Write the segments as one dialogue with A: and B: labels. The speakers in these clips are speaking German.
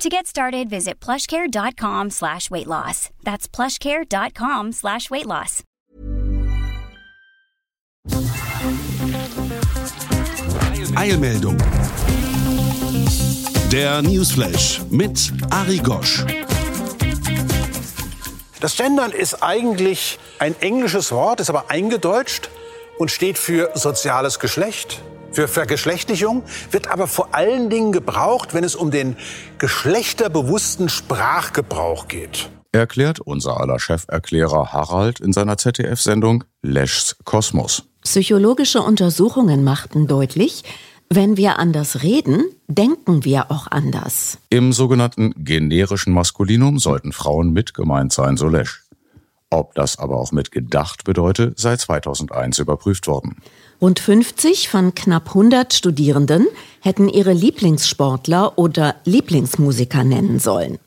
A: To get started, visit plushcare.com slash weight loss. That's plushcare.com slash weight loss.
B: Eilmeldung. Der Newsflash mit Ari Gosch.
C: Das Gendern ist eigentlich ein englisches Wort, ist aber eingedeutscht und steht für soziales Geschlecht, für Vergeschlechtlichung, wird aber vor allen Dingen gebraucht, wenn es um den geschlechterbewussten Sprachgebrauch geht.
D: Erklärt unser aller Cheferklärer Harald in seiner ZDF-Sendung Leschs Kosmos.
E: Psychologische Untersuchungen machten deutlich, wenn wir anders reden, denken wir auch anders.
D: Im sogenannten generischen Maskulinum sollten Frauen mit gemeint sein, so Lesch. Ob das aber auch mit gedacht bedeutet, sei 2001 überprüft worden.
E: Rund 50 von knapp 100 Studierenden hätten ihre Lieblingssportler oder Lieblingsmusiker nennen sollen.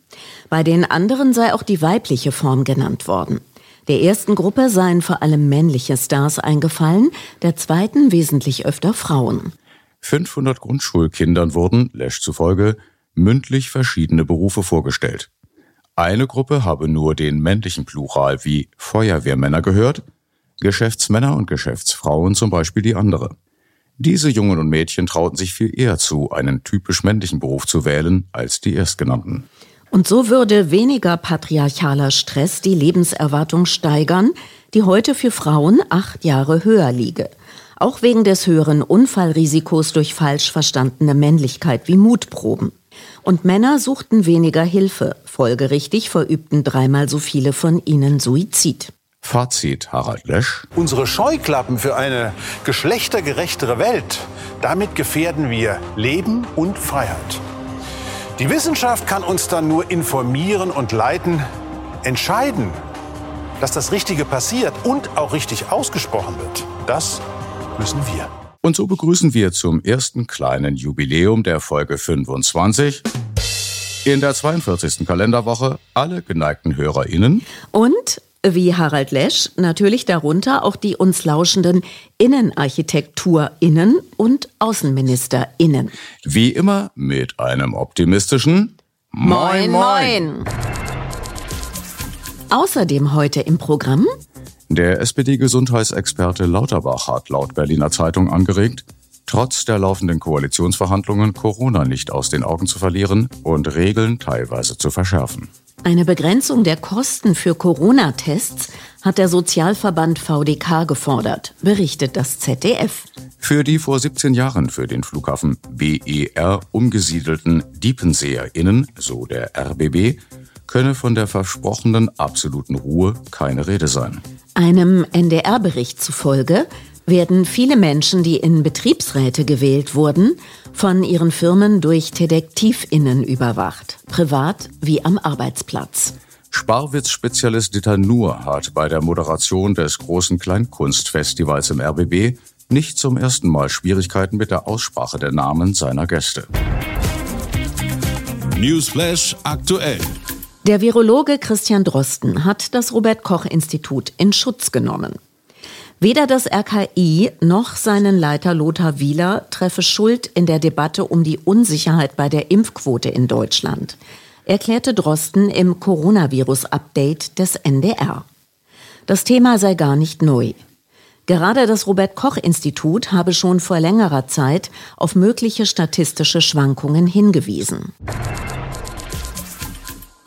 E: Bei den anderen sei auch die weibliche Form genannt worden. Der ersten Gruppe seien vor allem männliche Stars eingefallen, der zweiten wesentlich öfter Frauen.
D: 500 Grundschulkindern wurden, Lesch zufolge, mündlich verschiedene Berufe vorgestellt. Eine Gruppe habe nur den männlichen Plural wie Feuerwehrmänner gehört, Geschäftsmänner und Geschäftsfrauen zum Beispiel die andere. Diese Jungen und Mädchen trauten sich viel eher zu, einen typisch männlichen Beruf zu wählen, als die erstgenannten.
E: Und so würde weniger patriarchaler Stress die Lebenserwartung steigern, die heute für Frauen acht Jahre höher liege. Auch wegen des höheren Unfallrisikos durch falsch verstandene Männlichkeit wie Mutproben. Und Männer suchten weniger Hilfe. Folgerichtig verübten dreimal so viele von ihnen Suizid.
D: Fazit Harald Lesch.
C: Unsere Scheuklappen für eine geschlechtergerechtere Welt, damit gefährden wir Leben und Freiheit. Die Wissenschaft kann uns dann nur informieren und leiten, entscheiden, dass das Richtige passiert und auch richtig ausgesprochen wird. Das müssen wir.
D: Und so begrüßen wir zum ersten kleinen Jubiläum der Folge 25 in der 42. Kalenderwoche alle geneigten HörerInnen
E: und wie Harald Lesch natürlich darunter auch die uns lauschenden InnenarchitekturInnen und AußenministerInnen.
D: Wie immer mit einem optimistischen
E: Moin Moin! Außerdem heute im Programm
D: der SPD-Gesundheitsexperte Lauterbach hat laut Berliner Zeitung angeregt, trotz der laufenden Koalitionsverhandlungen Corona nicht aus den Augen zu verlieren und Regeln teilweise zu verschärfen.
E: Eine Begrenzung der Kosten für Corona-Tests hat der Sozialverband VDK gefordert, berichtet das ZDF.
D: Für die vor 17 Jahren für den Flughafen BER umgesiedelten DiepenseerInnen, so der RBB, könne von der versprochenen absoluten Ruhe keine Rede sein.
E: Einem NDR-Bericht zufolge werden viele Menschen, die in Betriebsräte gewählt wurden, von ihren Firmen durch DetektivInnen überwacht, privat wie am Arbeitsplatz.
D: Sparwitz-Spezialist Dieter Nuhr hat bei der Moderation des großen Kleinkunstfestivals im RBB nicht zum ersten Mal Schwierigkeiten mit der Aussprache der Namen seiner Gäste.
B: Newsflash aktuell.
E: Der Virologe Christian Drosten hat das Robert Koch Institut in Schutz genommen. Weder das RKI noch seinen Leiter Lothar Wieler treffe Schuld in der Debatte um die Unsicherheit bei der Impfquote in Deutschland, erklärte Drosten im Coronavirus-Update des NDR. Das Thema sei gar nicht neu. Gerade das Robert Koch Institut habe schon vor längerer Zeit auf mögliche statistische Schwankungen hingewiesen.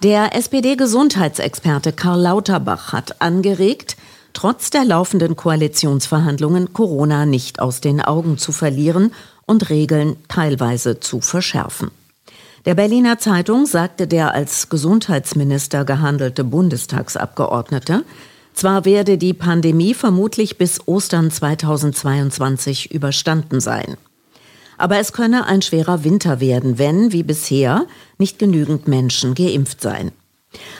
E: Der SPD-Gesundheitsexperte Karl Lauterbach hat angeregt, trotz der laufenden Koalitionsverhandlungen Corona nicht aus den Augen zu verlieren und Regeln teilweise zu verschärfen. Der Berliner Zeitung sagte der als Gesundheitsminister gehandelte Bundestagsabgeordnete, zwar werde die Pandemie vermutlich bis Ostern 2022 überstanden sein. Aber es könne ein schwerer Winter werden, wenn, wie bisher, nicht genügend Menschen geimpft seien.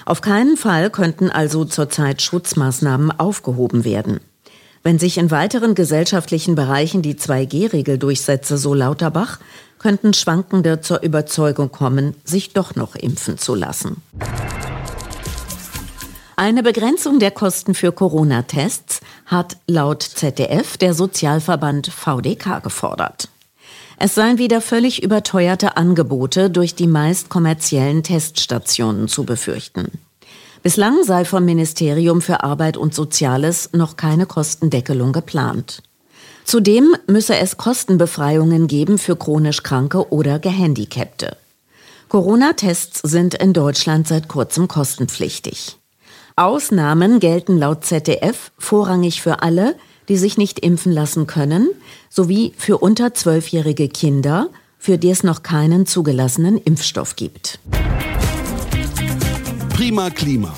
E: Auf keinen Fall könnten also zurzeit Schutzmaßnahmen aufgehoben werden. Wenn sich in weiteren gesellschaftlichen Bereichen die 2G-Regel durchsetze, so Lauterbach, könnten Schwankende zur Überzeugung kommen, sich doch noch impfen zu lassen. Eine Begrenzung der Kosten für Corona-Tests hat laut ZDF der Sozialverband VDK gefordert. Es seien wieder völlig überteuerte Angebote durch die meist kommerziellen Teststationen zu befürchten. Bislang sei vom Ministerium für Arbeit und Soziales noch keine Kostendeckelung geplant. Zudem müsse es Kostenbefreiungen geben für chronisch Kranke oder Gehandicapte. Corona-Tests sind in Deutschland seit kurzem kostenpflichtig. Ausnahmen gelten laut ZDF vorrangig für alle, die sich nicht impfen lassen können, sowie für unter zwölfjährige Kinder, für die es noch keinen zugelassenen Impfstoff gibt.
B: Prima Klima.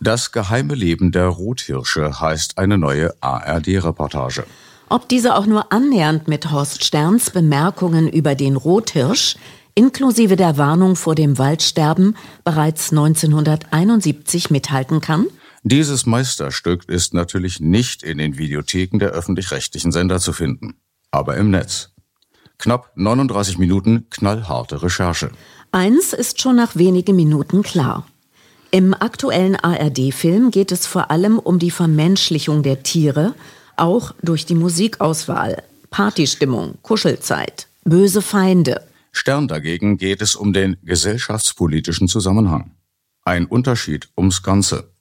D: Das geheime Leben der Rothirsche heißt eine neue ARD-Reportage.
E: Ob diese auch nur annähernd mit Horst Sterns Bemerkungen über den Rothirsch inklusive der Warnung vor dem Waldsterben bereits 1971 mithalten kann?
D: Dieses Meisterstück ist natürlich nicht in den Videotheken der öffentlich-rechtlichen Sender zu finden, aber im Netz. Knapp 39 Minuten knallharte Recherche.
E: Eins ist schon nach wenigen Minuten klar. Im aktuellen ARD-Film geht es vor allem um die Vermenschlichung der Tiere, auch durch die Musikauswahl, Partystimmung, Kuschelzeit, böse Feinde.
D: Stern dagegen geht es um den gesellschaftspolitischen Zusammenhang. Ein Unterschied ums Ganze.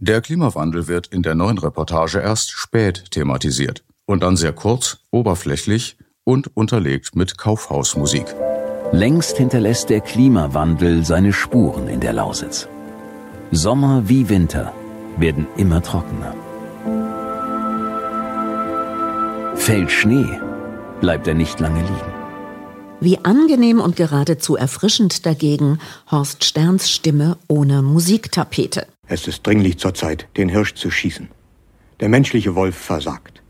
D: Der Klimawandel wird in der neuen Reportage erst spät thematisiert und dann sehr kurz, oberflächlich und unterlegt mit Kaufhausmusik.
F: Längst hinterlässt der Klimawandel seine Spuren in der Lausitz. Sommer wie Winter werden immer trockener. Fällt Schnee, bleibt er nicht lange liegen.
E: Wie angenehm und geradezu erfrischend dagegen Horst Sterns Stimme ohne Musiktapete.
G: Es ist dringlich zur Zeit, den Hirsch zu schießen. Der menschliche Wolf versagt.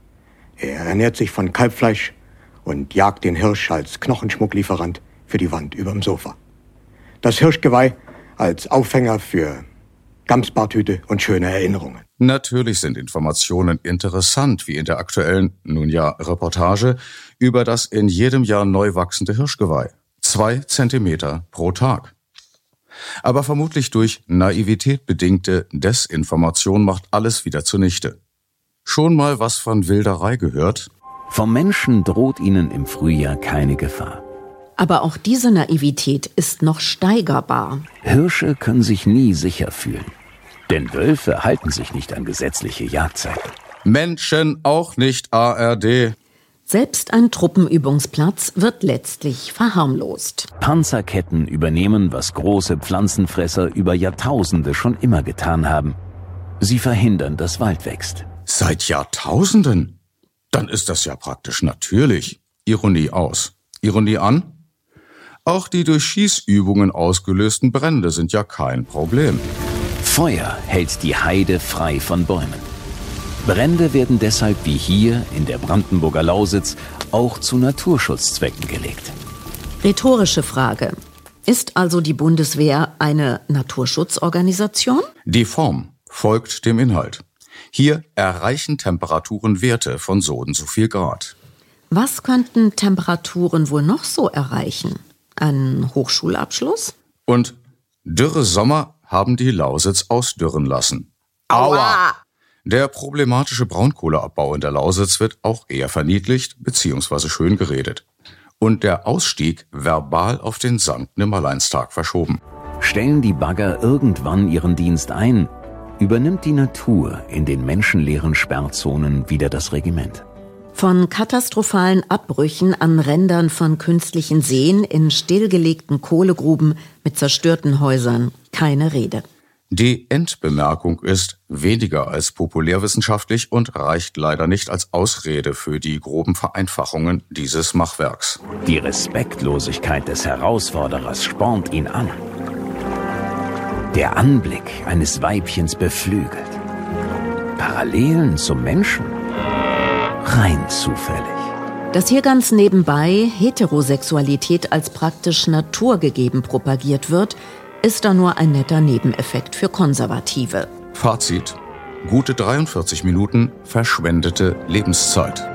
G: Er ernährt sich von Kalbfleisch und jagt den Hirsch als Knochenschmucklieferant für die Wand überm Sofa. Das Hirschgeweih als Aufhänger für Gamsbartüte und schöne Erinnerungen.
D: Natürlich sind Informationen interessant, wie in der aktuellen, nun ja, Reportage über das in jedem Jahr neu wachsende Hirschgeweih. Zwei Zentimeter pro Tag. Aber vermutlich durch Naivität bedingte Desinformation macht alles wieder zunichte. Schon mal was von Wilderei gehört?
F: Vom Menschen droht ihnen im Frühjahr keine Gefahr.
E: Aber auch diese Naivität ist noch steigerbar.
F: Hirsche können sich nie sicher fühlen. Denn Wölfe halten sich nicht an gesetzliche Jagdzeiten.
D: Menschen auch nicht ARD.
E: Selbst ein Truppenübungsplatz wird letztlich verharmlost.
F: Panzerketten übernehmen, was große Pflanzenfresser über Jahrtausende schon immer getan haben. Sie verhindern, dass Wald wächst.
D: Seit Jahrtausenden? Dann ist das ja praktisch natürlich. Ironie aus. Ironie an? Auch die durch Schießübungen ausgelösten Brände sind ja kein Problem.
F: Feuer hält die Heide frei von Bäumen. Brände werden deshalb wie hier in der Brandenburger Lausitz auch zu Naturschutzzwecken gelegt.
E: Rhetorische Frage. Ist also die Bundeswehr eine Naturschutzorganisation?
D: Die Form folgt dem Inhalt. Hier erreichen Temperaturen Werte von so und so viel Grad.
E: Was könnten Temperaturen wohl noch so erreichen? Ein Hochschulabschluss?
D: Und dürre Sommer haben die Lausitz ausdürren lassen.
E: Aua!
D: Der problematische Braunkohleabbau in der Lausitz wird auch eher verniedlicht bzw. schön geredet. Und der Ausstieg verbal auf den Sankt Nimmerleinstag verschoben.
F: Stellen die Bagger irgendwann ihren Dienst ein, übernimmt die Natur in den menschenleeren Sperrzonen wieder das Regiment.
E: Von katastrophalen Abbrüchen an Rändern von künstlichen Seen in stillgelegten Kohlegruben mit zerstörten Häusern keine Rede.
D: Die Endbemerkung ist weniger als populärwissenschaftlich und reicht leider nicht als Ausrede für die groben Vereinfachungen dieses Machwerks.
F: Die Respektlosigkeit des Herausforderers spornt ihn an. Der Anblick eines Weibchens beflügelt. Parallelen zum Menschen? Rein zufällig.
E: Dass hier ganz nebenbei Heterosexualität als praktisch naturgegeben propagiert wird, ist da nur ein netter Nebeneffekt für Konservative.
D: Fazit. Gute 43 Minuten verschwendete Lebenszeit.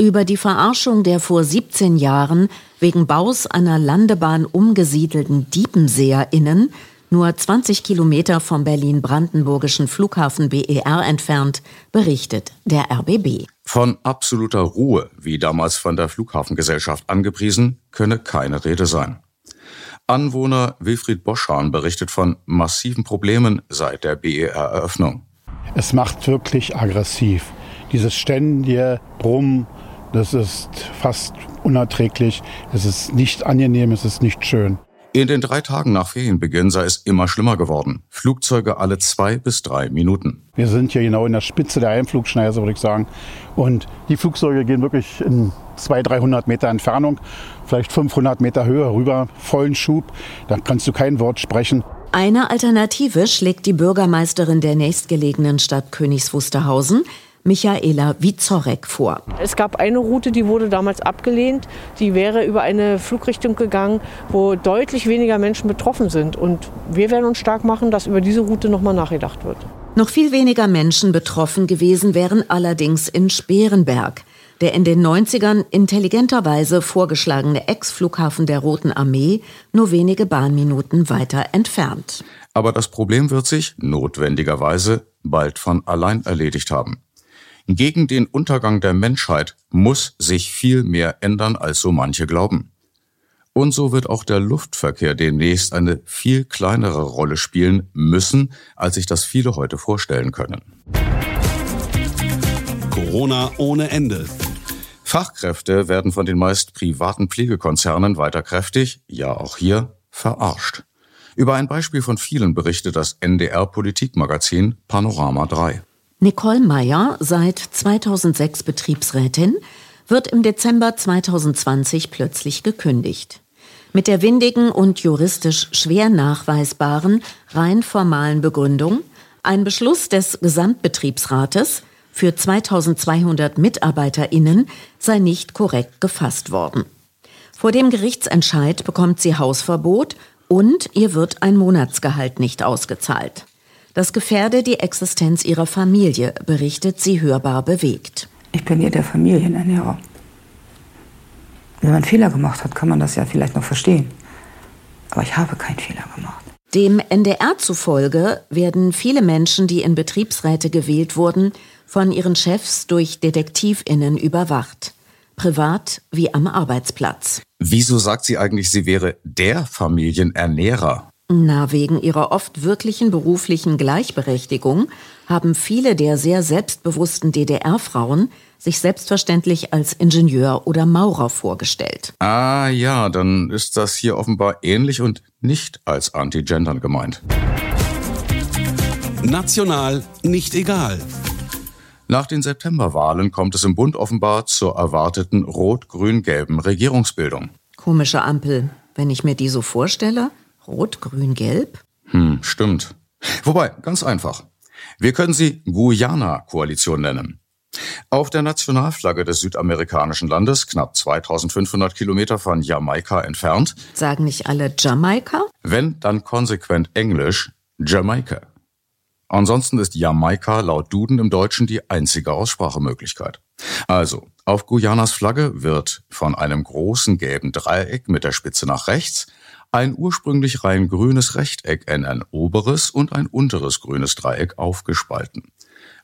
E: Über die Verarschung der vor 17 Jahren wegen Baus einer Landebahn umgesiedelten DiepenseerInnen, nur 20 Kilometer vom Berlin-Brandenburgischen Flughafen BER entfernt, berichtet der RBB.
D: Von absoluter Ruhe, wie damals von der Flughafengesellschaft angepriesen, könne keine Rede sein. Anwohner Wilfried Boschan berichtet von massiven Problemen seit der BER-Eröffnung.
H: Es macht wirklich aggressiv. Dieses ständige Brummen, das ist fast unerträglich. Es ist nicht angenehm, es ist nicht schön.
D: In den drei Tagen nach Ferienbeginn sei es immer schlimmer geworden. Flugzeuge alle zwei bis drei Minuten.
H: Wir sind hier genau in der Spitze der Einflugschneise, würde ich sagen. Und die Flugzeuge gehen wirklich in 200, 300 Meter Entfernung, vielleicht 500 Meter Höhe rüber, vollen Schub. Da kannst du kein Wort sprechen.
E: Eine Alternative schlägt die Bürgermeisterin der nächstgelegenen Stadt Königs Wusterhausen, Michaela Wizorek vor.
I: Es gab eine Route, die wurde damals abgelehnt. Die wäre über eine Flugrichtung gegangen, wo deutlich weniger Menschen betroffen sind. Und wir werden uns stark machen, dass über diese Route nochmal nachgedacht wird.
E: Noch viel weniger Menschen betroffen gewesen wären allerdings in Sperenberg. Der in den 90ern intelligenterweise vorgeschlagene Ex-Flughafen der Roten Armee nur wenige Bahnminuten weiter entfernt.
D: Aber das Problem wird sich notwendigerweise bald von allein erledigt haben. Gegen den Untergang der Menschheit muss sich viel mehr ändern, als so manche glauben. Und so wird auch der Luftverkehr demnächst eine viel kleinere Rolle spielen müssen, als sich das viele heute vorstellen können.
B: Corona ohne Ende.
D: Fachkräfte werden von den meist privaten Pflegekonzernen weiter kräftig, ja auch hier, verarscht. Über ein Beispiel von vielen berichtet das NDR Politikmagazin Panorama 3.
E: Nicole Meyer, seit 2006 Betriebsrätin, wird im Dezember 2020 plötzlich gekündigt. Mit der windigen und juristisch schwer nachweisbaren, rein formalen Begründung, ein Beschluss des Gesamtbetriebsrates für 2200 MitarbeiterInnen sei nicht korrekt gefasst worden. Vor dem Gerichtsentscheid bekommt sie Hausverbot und ihr wird ein Monatsgehalt nicht ausgezahlt. Das gefährde die Existenz ihrer Familie, berichtet sie hörbar bewegt.
J: Ich bin hier der Familienernährer. Wenn man Fehler gemacht hat, kann man das ja vielleicht noch verstehen. Aber ich habe keinen Fehler gemacht.
E: Dem NDR zufolge werden viele Menschen, die in Betriebsräte gewählt wurden, von ihren Chefs durch Detektivinnen überwacht. Privat wie am Arbeitsplatz.
D: Wieso sagt sie eigentlich, sie wäre der Familienernährer?
E: Na, wegen ihrer oft wirklichen beruflichen Gleichberechtigung haben viele der sehr selbstbewussten DDR-Frauen sich selbstverständlich als Ingenieur oder Maurer vorgestellt.
D: Ah ja, dann ist das hier offenbar ähnlich und nicht als Anti-Gendern gemeint.
B: National nicht egal.
D: Nach den Septemberwahlen kommt es im Bund offenbar zur erwarteten rot-grün-gelben Regierungsbildung.
E: Komische Ampel, wenn ich mir die so vorstelle. Rot, Grün, Gelb?
D: Hm, stimmt. Wobei, ganz einfach. Wir können sie Guyana-Koalition nennen. Auf der Nationalflagge des südamerikanischen Landes, knapp 2500 Kilometer von Jamaika entfernt.
E: Sagen nicht alle Jamaika?
D: Wenn, dann konsequent Englisch Jamaika. Ansonsten ist Jamaika laut Duden im Deutschen die einzige Aussprachemöglichkeit. Also, auf Guyanas Flagge wird von einem großen gelben Dreieck mit der Spitze nach rechts ein ursprünglich rein grünes Rechteck in ein oberes und ein unteres grünes Dreieck aufgespalten.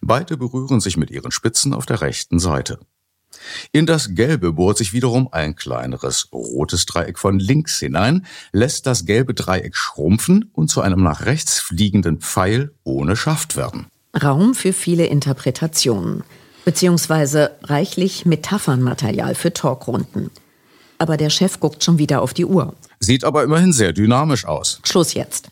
D: Beide berühren sich mit ihren Spitzen auf der rechten Seite. In das Gelbe bohrt sich wiederum ein kleineres rotes Dreieck von links hinein, lässt das gelbe Dreieck schrumpfen und zu einem nach rechts fliegenden Pfeil ohne Schaft werden.
E: Raum für viele Interpretationen, beziehungsweise reichlich Metaphernmaterial für Talkrunden. Aber der Chef guckt schon wieder auf die Uhr.
D: Sieht aber immerhin sehr dynamisch aus.
E: Schluss jetzt.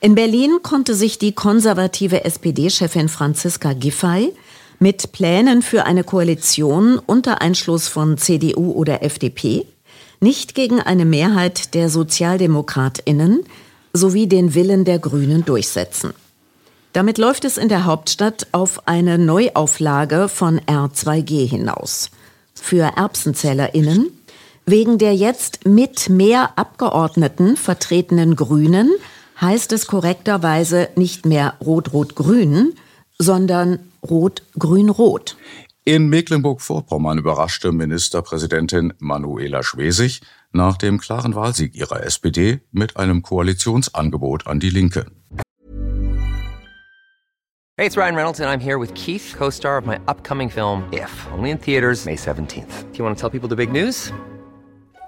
E: In Berlin konnte sich die konservative SPD-Chefin Franziska Giffey mit Plänen für eine Koalition unter Einschluss von CDU oder FDP nicht gegen eine Mehrheit der Sozialdemokratinnen sowie den Willen der Grünen durchsetzen. Damit läuft es in der Hauptstadt auf eine Neuauflage von R2G hinaus. Für Erbsenzählerinnen Wegen der jetzt mit mehr Abgeordneten vertretenen Grünen heißt es korrekterweise nicht mehr Rot-Rot-Grün, sondern Rot-Grün-Rot.
D: In Mecklenburg-Vorpommern überraschte Ministerpräsidentin Manuela Schwesig nach dem klaren Wahlsieg ihrer SPD mit einem Koalitionsangebot an die Linke.
K: Hey, it's Ryan Reynolds and I'm here with Keith, co-star of my upcoming film If, only in theaters May 17th. Do you want to tell people the big news?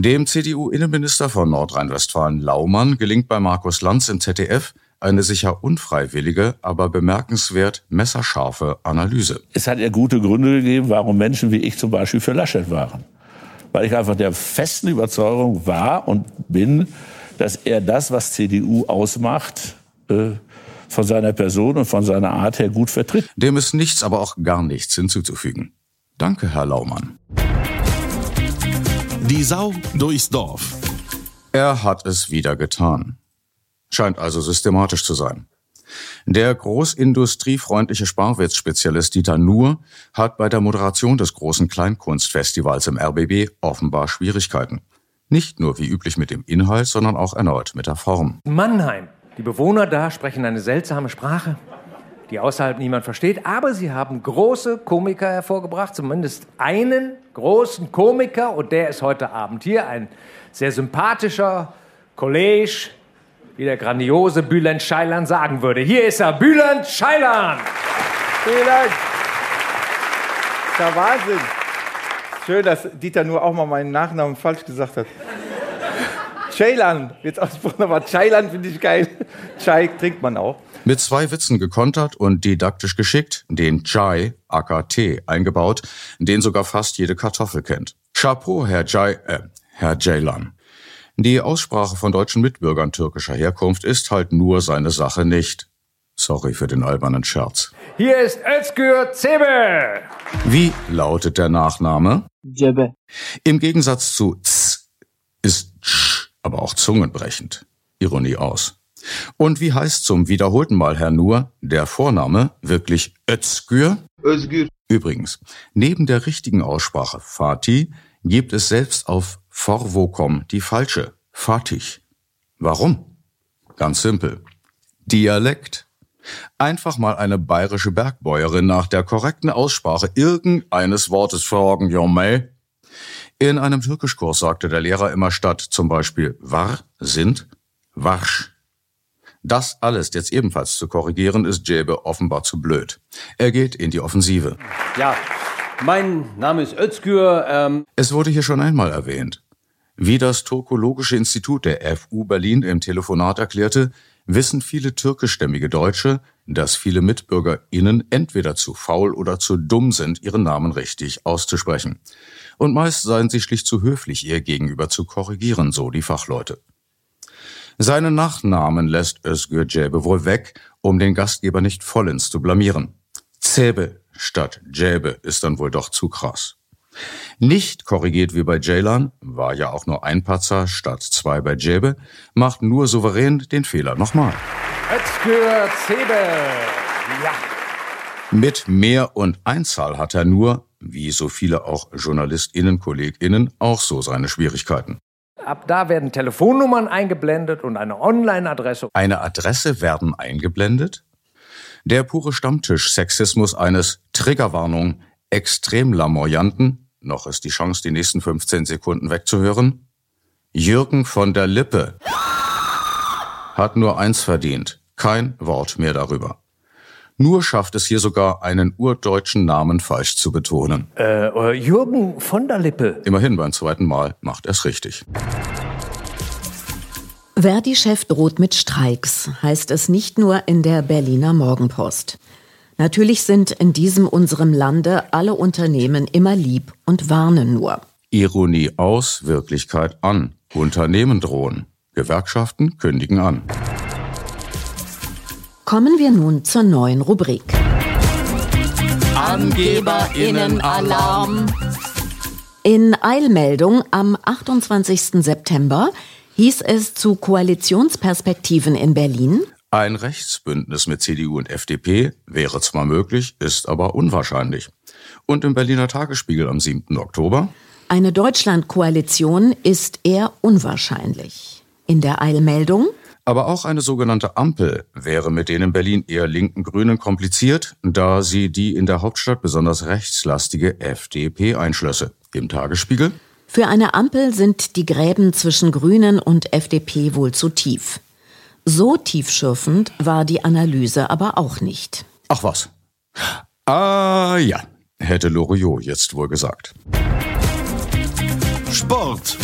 D: Dem CDU-Innenminister von Nordrhein-Westfalen Laumann gelingt bei Markus Lanz im ZDF eine sicher unfreiwillige, aber bemerkenswert messerscharfe Analyse.
L: Es hat ja gute Gründe gegeben, warum Menschen wie ich zum Beispiel für Laschet waren. Weil ich einfach der festen Überzeugung war und bin, dass er das, was CDU ausmacht, äh, von seiner Person und von seiner Art her gut vertritt.
D: Dem ist nichts, aber auch gar nichts hinzuzufügen. Danke, Herr Laumann.
B: Die Sau durchs Dorf.
D: Er hat es wieder getan. Scheint also systematisch zu sein. Der großindustriefreundliche Sparwitz-Spezialist Dieter Nuhr hat bei der Moderation des großen Kleinkunstfestivals im RBB offenbar Schwierigkeiten. Nicht nur wie üblich mit dem Inhalt, sondern auch erneut mit der Form.
M: Mannheim. Die Bewohner da sprechen eine seltsame Sprache, die außerhalb niemand versteht, aber sie haben große Komiker hervorgebracht, zumindest einen großen Komiker, und der ist heute Abend hier, ein sehr sympathischer Kollege, wie der grandiose Bülent Scheilan sagen würde. Hier ist er, Bülent Scheilan!
N: Vielen Dank. Das ist ja Wahnsinn. Schön, dass Dieter nur auch mal meinen Nachnamen falsch gesagt hat. Ceylan wird ausgesprochen, aber Ceylan finde ich geil. Chai trinkt man auch.
D: Mit zwei Witzen gekontert und didaktisch geschickt, den Chai, AKT, eingebaut, den sogar fast jede Kartoffel kennt. Chapeau, Herr Jai, äh, Herr Ceylan. Die Aussprache von deutschen Mitbürgern türkischer Herkunft ist halt nur seine Sache nicht. Sorry für den albernen Scherz.
M: Hier ist Özgür Zebe.
D: Wie lautet der Nachname?
O: Cebe.
D: Im Gegensatz zu Z ist Sch aber auch zungenbrechend. Ironie aus. Und wie heißt zum wiederholten Mal, Herr Nur, der Vorname wirklich Özgür?
O: Özgür.
D: Übrigens, neben der richtigen Aussprache Fatih gibt es selbst auf Vorvokom die falsche, Fatih. Warum? Ganz simpel. Dialekt. Einfach mal eine bayerische Bergbäuerin nach der korrekten Aussprache irgendeines Wortes fragen, Jomei. In einem Türkischkurs sagte der Lehrer immer statt zum Beispiel war, sind, warsch. Das alles jetzt ebenfalls zu korrigieren, ist Jebe offenbar zu blöd. Er geht in die Offensive.
P: Ja, mein Name ist Özgür. Ähm
D: es wurde hier schon einmal erwähnt. Wie das Turkologische Institut der FU Berlin im Telefonat erklärte, wissen viele türkischstämmige Deutsche, dass viele MitbürgerInnen entweder zu faul oder zu dumm sind, ihren Namen richtig auszusprechen. Und meist seien sie schlicht zu höflich, ihr gegenüber zu korrigieren, so die Fachleute. Seinen Nachnamen lässt Özgür wohl weg, um den Gastgeber nicht vollends zu blamieren. Zebe statt Cebe ist dann wohl doch zu krass. Nicht korrigiert wie bei Ceylan, war ja auch nur ein Patzer statt zwei bei Cebe, macht nur souverän den Fehler nochmal.
M: Özgür Zebe. Ja.
D: Mit Mehr und Einzahl hat er nur, wie so viele auch JournalistInnen, KollegInnen, auch so seine Schwierigkeiten.
M: Ab da werden Telefonnummern eingeblendet und eine Online-Adresse.
D: Eine Adresse werden eingeblendet? Der pure Stammtisch-Sexismus eines Triggerwarnung extrem lamoyanten, noch ist die Chance, die nächsten 15 Sekunden wegzuhören, Jürgen von der Lippe hat nur eins verdient, kein Wort mehr darüber. Nur schafft es hier sogar, einen urdeutschen Namen falsch zu betonen.
M: Äh, Jürgen von der Lippe.
D: Immerhin beim zweiten Mal macht er es richtig.
E: Verdi-Chef droht mit Streiks, heißt es nicht nur in der Berliner Morgenpost. Natürlich sind in diesem unserem Lande alle Unternehmen immer lieb und warnen nur.
D: Ironie aus, Wirklichkeit an. Unternehmen drohen. Gewerkschaften kündigen an.
E: Kommen wir nun zur neuen Rubrik.
B: AngeberInnen-Alarm.
E: In Eilmeldung am 28. September hieß es zu Koalitionsperspektiven in Berlin.
D: Ein Rechtsbündnis mit CDU und FDP wäre zwar möglich, ist aber unwahrscheinlich. Und im Berliner Tagesspiegel am 7. Oktober
E: Eine Deutschlandkoalition ist eher unwahrscheinlich. In der Eilmeldung
D: Aber auch eine sogenannte Ampel wäre mit den in Berlin eher linken Grünen kompliziert, da sie die in der Hauptstadt besonders rechtslastige FDP einschlösse. Im Tagesspiegel
E: Für eine Ampel sind die Gräben zwischen Grünen und FDP wohl zu tief. So tiefschürfend war die Analyse aber auch nicht.
D: Ach was. Ah ja, hätte Loriot jetzt wohl gesagt.
B: Sport.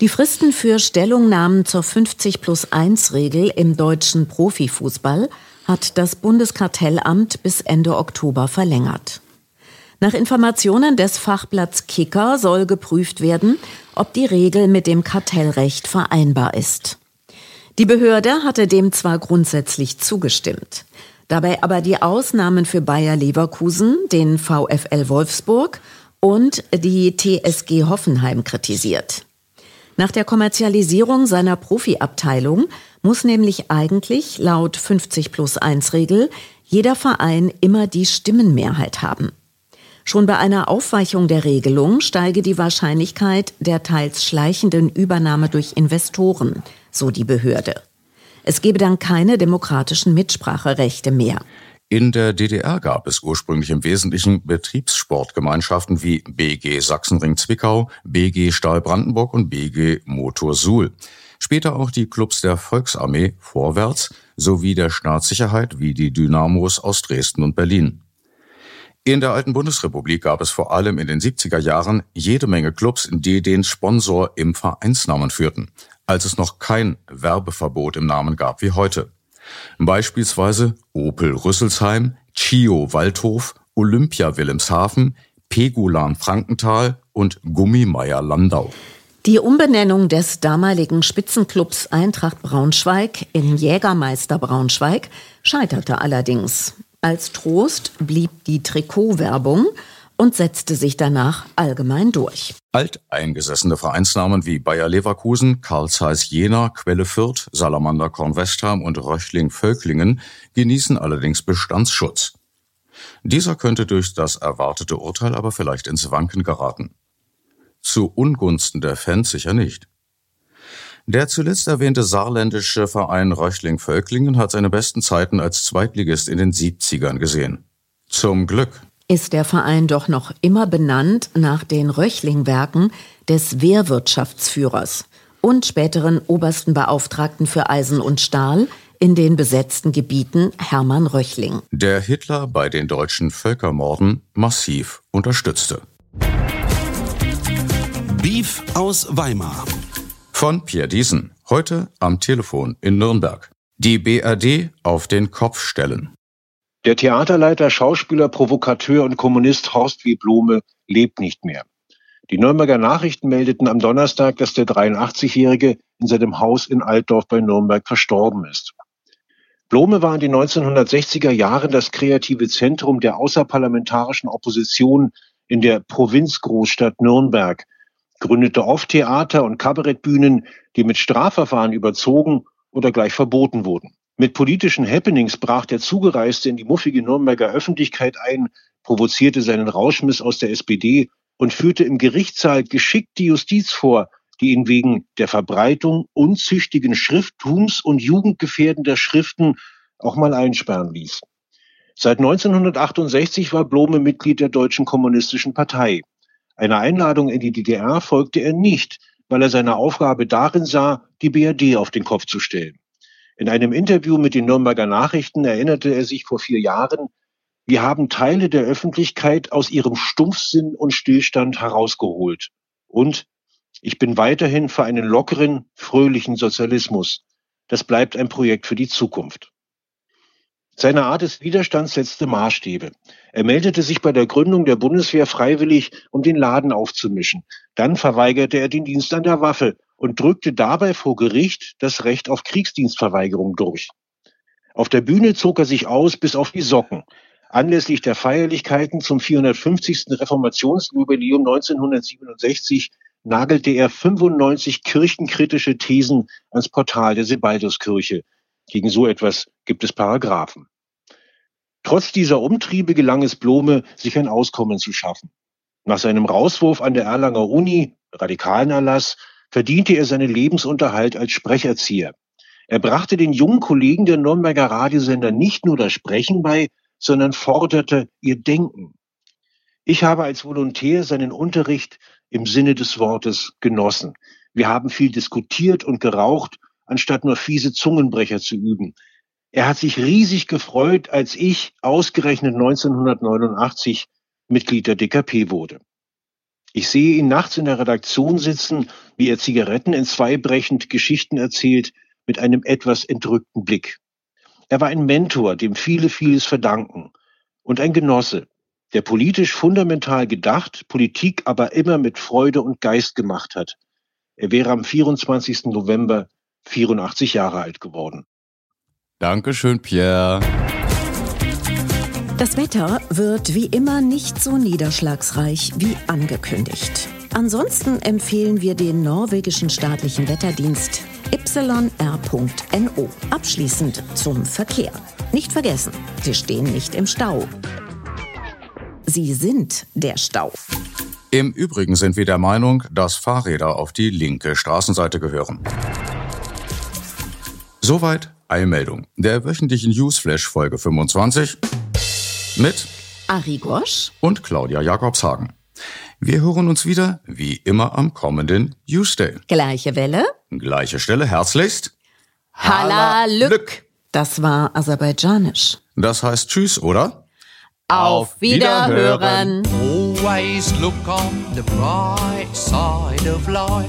E: Die Fristen für Stellungnahmen zur 50 plus 1 Regel im deutschen Profifußball hat das Bundeskartellamt bis Ende Oktober verlängert. Nach Informationen des Fachblatts Kicker soll geprüft werden, ob die Regel mit dem Kartellrecht vereinbar ist. Die Behörde hatte dem zwar grundsätzlich zugestimmt, dabei aber die Ausnahmen für Bayer Leverkusen, den VfL Wolfsburg und die TSG Hoffenheim kritisiert. Nach der Kommerzialisierung seiner Profiabteilung muss nämlich eigentlich laut 50 plus 1 Regel jeder Verein immer die Stimmenmehrheit haben. Schon bei einer Aufweichung der Regelung steige die Wahrscheinlichkeit der teils schleichenden Übernahme durch Investoren, so die Behörde. Es gebe dann keine demokratischen Mitspracherechte mehr.
D: In der DDR gab es ursprünglich im Wesentlichen Betriebssportgemeinschaften wie BG Sachsenring Zwickau, BG Stahl Brandenburg und BG Motor Suhl. Später auch die Clubs der Volksarmee Vorwärts sowie der Staatssicherheit wie die Dynamos aus Dresden und Berlin. In der alten Bundesrepublik gab es vor allem in den 70er Jahren jede Menge Clubs, die den Sponsor im Vereinsnamen führten, als es noch kein Werbeverbot im Namen gab wie heute. Beispielsweise Opel Rüsselsheim, Chio Waldhof, Olympia Wilhelmshaven, Pegulan Frankenthal und Gummimeier Landau.
E: Die Umbenennung des damaligen Spitzenclubs Eintracht Braunschweig in Jägermeister Braunschweig scheiterte allerdings. Als Trost blieb die Trikotwerbung und setzte sich danach allgemein durch.
D: Alteingesessene Vereinsnamen wie Bayer Leverkusen, Karl Zeiss Jena, Quelle Fürth, Salamander Kornwestheim und Röchling Völklingen genießen allerdings Bestandsschutz. Dieser könnte durch das erwartete Urteil aber vielleicht ins Wanken geraten. Zu Ungunsten der Fans sicher nicht. Der zuletzt erwähnte saarländische Verein Röchling-Völklingen hat seine besten Zeiten als Zweitligist in den 70ern gesehen. Zum Glück.
E: Ist der Verein doch noch immer benannt nach den Röchling-Werken des Wehrwirtschaftsführers und späteren obersten Beauftragten für Eisen und Stahl in den besetzten Gebieten Hermann Röchling.
D: Der Hitler bei den deutschen Völkermorden massiv unterstützte.
B: Beef aus Weimar.
D: Von Pierre Diesen, heute am Telefon in Nürnberg. Die BRD auf den Kopf stellen.
O: Der Theaterleiter, Schauspieler, Provokateur und Kommunist Horst W. Blome lebt nicht mehr. Die Nürnberger Nachrichten meldeten am Donnerstag, dass der 83-Jährige in seinem Haus in Altdorf bei Nürnberg verstorben ist. Blome war in den 1960er Jahren das kreative Zentrum der außerparlamentarischen Opposition in der Provinzgroßstadt Nürnberg, gründete oft Theater- und Kabarettbühnen, die mit Strafverfahren überzogen oder gleich verboten wurden. Mit politischen Happenings brach der Zugereiste in die muffige Nürnberger Öffentlichkeit ein, provozierte seinen Rauschmiss aus der SPD und führte im Gerichtssaal geschickt die Justiz vor, die ihn wegen der Verbreitung unzüchtigen Schrifttums und jugendgefährdender Schriften auch mal einsperren ließ. Seit 1968 war Blome Mitglied der Deutschen Kommunistischen Partei. Einer Einladung in die DDR folgte er nicht, weil er seine Aufgabe darin sah, die BRD auf den Kopf zu stellen. In einem Interview mit den Nürnberger Nachrichten erinnerte er sich vor vier Jahren, wir haben Teile der Öffentlichkeit aus ihrem Stumpfsinn und Stillstand herausgeholt. Und ich bin weiterhin für einen lockeren, fröhlichen Sozialismus. Das bleibt ein Projekt für die Zukunft. Seine Art des Widerstands setzte Maßstäbe. Er meldete sich bei der Gründung der Bundeswehr freiwillig, um den Laden aufzumischen. Dann verweigerte er den Dienst an der Waffe und drückte dabei vor Gericht das Recht auf Kriegsdienstverweigerung durch. Auf der Bühne zog er sich aus bis auf die Socken. Anlässlich der Feierlichkeiten zum 450. Reformationsjubiläum 1967 nagelte er 95 kirchenkritische Thesen ans Portal der Sebalduskirche. Gegen so etwas gibt es Paragraphen. Trotz dieser Umtriebe gelang es Blome, sich ein Auskommen zu schaffen. Nach seinem Rauswurf an der Erlanger Uni, radikalen Erlass, verdiente er seinen Lebensunterhalt als Sprecherzieher. Er brachte den jungen Kollegen der Nürnberger Radiosender nicht nur das Sprechen bei, sondern forderte ihr Denken. Ich habe als Volontär seinen Unterricht im Sinne des Wortes genossen. Wir haben viel diskutiert und geraucht, anstatt nur fiese Zungenbrecher zu üben. Er hat sich riesig gefreut, als ich ausgerechnet 1989 Mitglied der DKP wurde. Ich sehe ihn nachts in der Redaktion sitzen, wie er Zigaretten in brechend Geschichten erzählt, mit einem etwas entrückten Blick. Er war ein Mentor, dem viele vieles verdanken, und ein Genosse, der politisch fundamental gedacht, Politik aber immer mit Freude und Geist gemacht hat. Er wäre am 24. November 84 Jahre alt geworden.
D: Dankeschön, Pierre.
E: Das Wetter wird wie immer nicht so niederschlagsreich wie angekündigt. Ansonsten empfehlen wir den norwegischen staatlichen Wetterdienst yr.no. Abschließend zum Verkehr. Nicht vergessen, Sie stehen nicht im Stau. Sie sind der Stau.
D: Im Übrigen sind wir der Meinung, dass Fahrräder auf die linke Straßenseite gehören. Soweit Eilmeldung der wöchentlichen Newsflash Folge 25 mit
E: Ari Gosch
D: und Claudia Jakobshagen. Wir hören uns wieder, wie immer, am kommenden Tuesday.
E: Gleiche Welle.
D: Gleiche Stelle, herzlichst.
E: Halalück. Das war aserbaidschanisch.
D: Das heißt Tschüss, oder?
E: Auf Wiederhören.
B: Always look on the bright side of life.